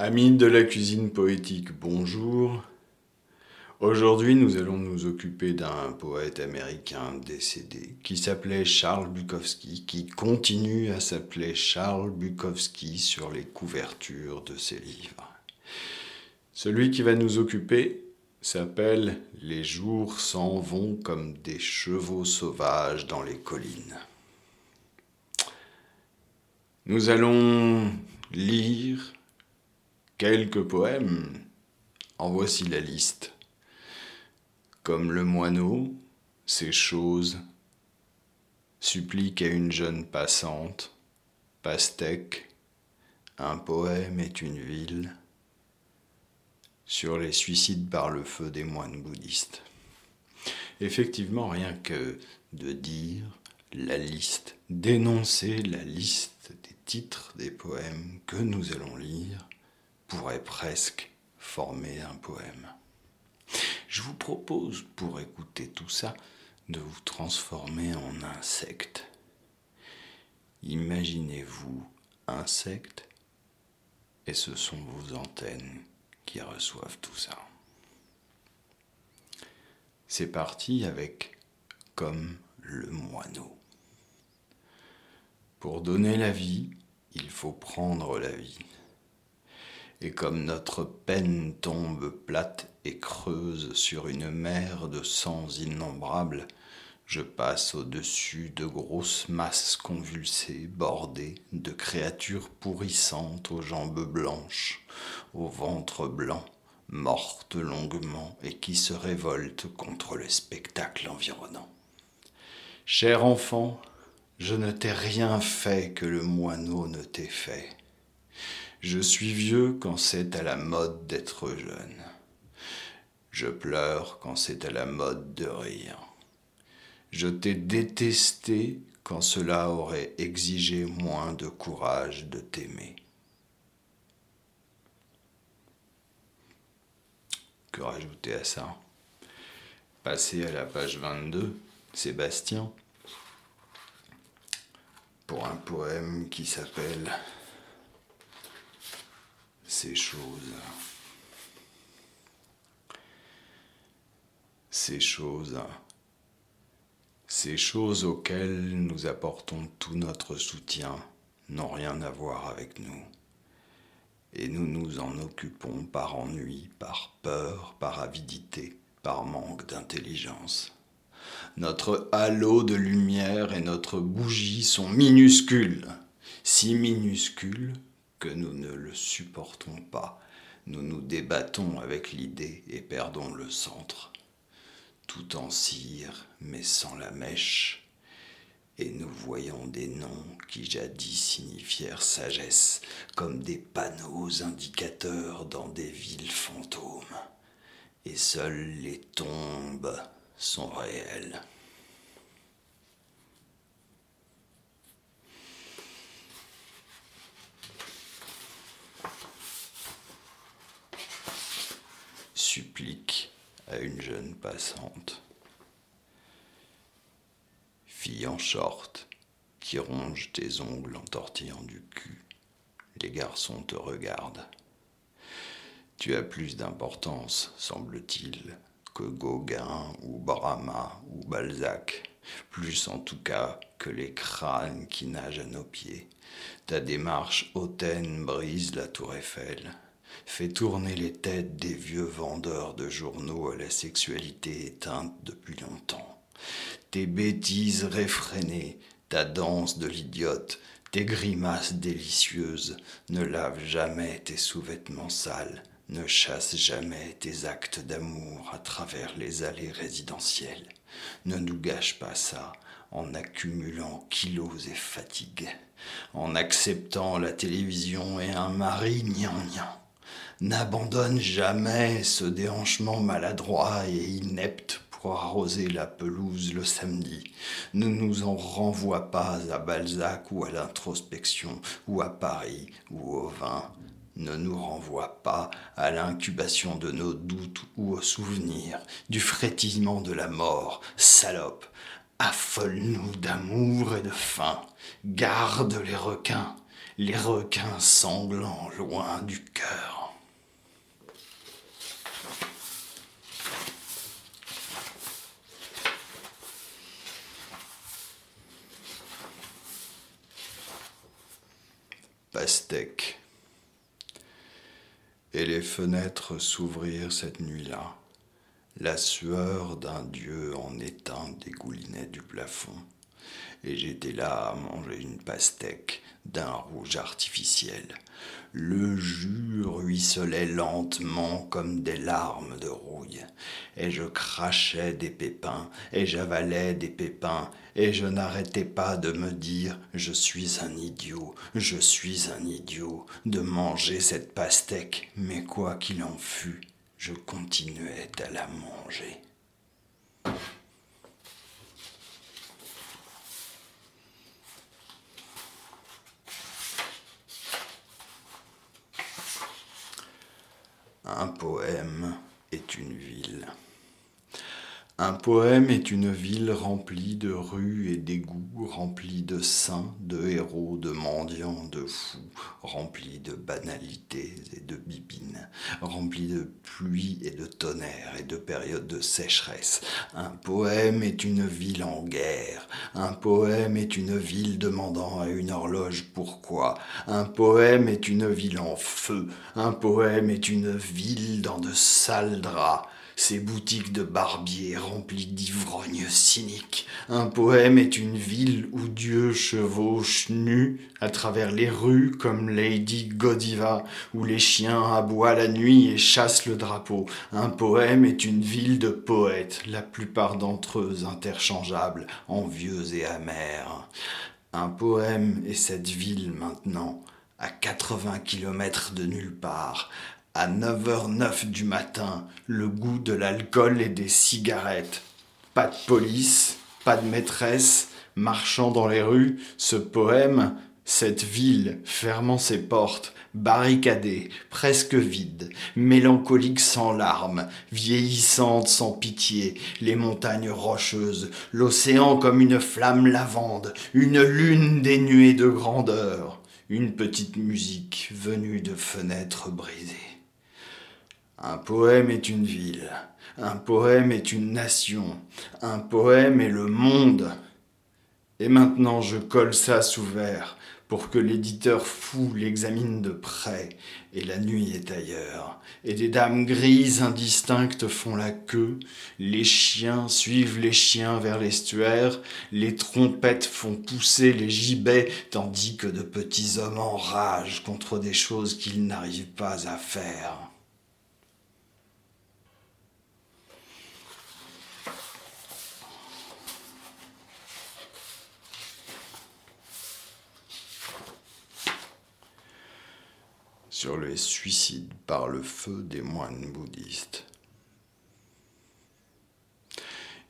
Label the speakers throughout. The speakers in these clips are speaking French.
Speaker 1: Amis de la cuisine poétique, bonjour. Aujourd'hui, nous allons nous occuper d'un poète américain décédé qui s'appelait Charles Bukowski, qui continue à s'appeler Charles Bukowski sur les couvertures de ses livres. Celui qui va nous occuper s'appelle Les jours s'en vont comme des chevaux sauvages dans les collines. Nous allons lire quelques poèmes. En voici la liste. Comme le moineau, ces choses suppliquent à une jeune passante, pastèque, un poème est une ville, sur les suicides par le feu des moines bouddhistes. Effectivement, rien que de dire la liste, d'énoncer la liste des titres des poèmes que nous allons lire, pourrait presque former un poème. Je vous propose, pour écouter tout ça, de vous transformer en insecte. Imaginez-vous insecte et ce sont vos antennes qui reçoivent tout ça. C'est parti avec comme le moineau. Pour donner la vie, il faut prendre la vie. Et comme notre peine tombe plate et creuse sur une mer de sangs innombrables, je passe au-dessus de grosses masses convulsées, bordées de créatures pourrissantes aux jambes blanches, au ventre blanc, mortes longuement et qui se révoltent contre le spectacle environnant. Cher enfant, je ne t'ai rien fait que le moineau ne t'ait fait. Je suis vieux quand c'est à la mode d'être jeune. Je pleure quand c'est à la mode de rire. Je t'ai détesté quand cela aurait exigé moins de courage de t'aimer. Que rajouter à ça? Passer à la page 22, Sébastien, pour un poème qui s'appelle Ces choses. Ces choses ces choses auxquelles nous apportons tout notre soutien n'ont rien à voir avec nous. Et nous nous en occupons par ennui, par peur, par avidité, par manque d'intelligence. Notre halo de lumière et notre bougie sont minuscules, si minuscules que nous ne le supportons pas. Nous nous débattons avec l'idée et perdons le centre tout en cire, mais sans la mèche, et nous voyons des noms qui jadis signifièrent sagesse, comme des panneaux indicateurs dans des villes fantômes, et seules les tombes sont réelles. Supplique à une jeune passante. Fille en short qui ronge tes ongles en tortillant du cul, les garçons te regardent. Tu as plus d'importance, semble-t-il, que Gauguin ou Brahma ou Balzac, plus en tout cas que les crânes qui nagent à nos pieds. Ta démarche hautaine brise la tour Eiffel fait tourner les têtes des vieux vendeurs de journaux à la sexualité éteinte depuis longtemps. Tes bêtises réfrénées, ta danse de l'idiote, tes grimaces délicieuses ne lavent jamais tes sous-vêtements sales, ne chassent jamais tes actes d'amour à travers les allées résidentielles. Ne nous gâche pas ça en accumulant kilos et fatigues, en acceptant la télévision et un mari n'abandonne jamais ce déhanchement maladroit et inepte pour arroser la pelouse le samedi. Ne nous en renvoie pas à Balzac ou à l'introspection ou à Paris ou au vin. Ne nous renvoie pas à l'incubation de nos doutes ou au souvenir du frétillement de la mort. Salope, affole-nous d'amour et de faim. Garde les requins, les requins sanglants loin du cœur. Et les fenêtres s'ouvrirent cette nuit-là. La sueur d'un dieu en éteint dégoulinait du plafond et j'étais là à manger une pastèque d'un rouge artificiel. Le jus ruisselait lentement comme des larmes de rouille, et je crachais des pépins, et j'avalais des pépins, et je n'arrêtais pas de me dire Je suis un idiot, je suis un idiot, de manger cette pastèque, mais quoi qu'il en fût, je continuais à la manger. Un poème est une ville. Un poème est une ville remplie de rues et d'égouts, remplie de saints, de héros, de mendiants, de fous, remplie de banalités et de bibines, remplie de pluie et de tonnerre et de périodes de sécheresse. Un poème est une ville en guerre. Un poème est une ville demandant à une horloge pourquoi. Un poème est une ville en feu. Un poème est une ville dans de sales draps ces boutiques de barbiers remplies d'ivrognes cyniques. Un poème est une ville où Dieu chevauche nu à travers les rues comme Lady Godiva, où les chiens aboient la nuit et chassent le drapeau. Un poème est une ville de poètes, la plupart d'entre eux interchangeables, envieux et amers. Un poème est cette ville maintenant, à 80 kilomètres de nulle part, à 9h09 du matin, le goût de l'alcool et des cigarettes. Pas de police, pas de maîtresse, marchant dans les rues, ce poème, cette ville fermant ses portes, barricadée, presque vide, mélancolique sans larmes, vieillissante sans pitié, les montagnes rocheuses, l'océan comme une flamme lavande, une lune dénuée de grandeur, une petite musique venue de fenêtres brisées. Un poème est une ville, un poème est une nation, un poème est le monde. Et maintenant je colle ça sous verre pour que l'éditeur fou l'examine de près, et la nuit est ailleurs, et des dames grises indistinctes font la queue, les chiens suivent les chiens vers l'estuaire, les trompettes font pousser les gibets, tandis que de petits hommes enragent contre des choses qu'ils n'arrivent pas à faire. Sur les suicides par le feu des moines bouddhistes.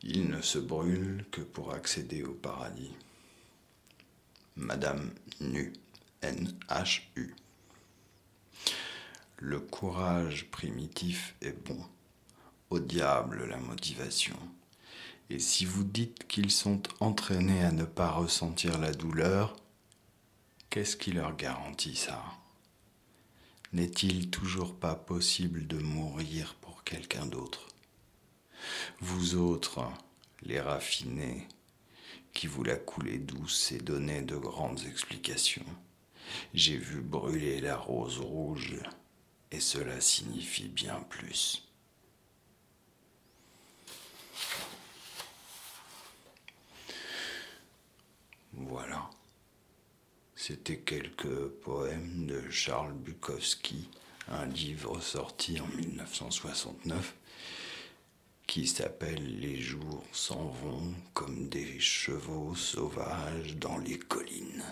Speaker 1: Ils ne se brûlent que pour accéder au paradis. Madame Nu, N-H-U. Le courage primitif est bon. Au diable la motivation. Et si vous dites qu'ils sont entraînés à ne pas ressentir la douleur, qu'est-ce qui leur garantit ça? N'est-il toujours pas possible de mourir pour quelqu'un d'autre? Vous autres, les raffinés, qui vous la coulez douce et donnez de grandes explications, j'ai vu brûler la rose rouge, et cela signifie bien plus. Voilà. C'était quelques poèmes de Charles Bukowski, un livre sorti en 1969 qui s'appelle Les jours s'en vont comme des chevaux sauvages dans les collines.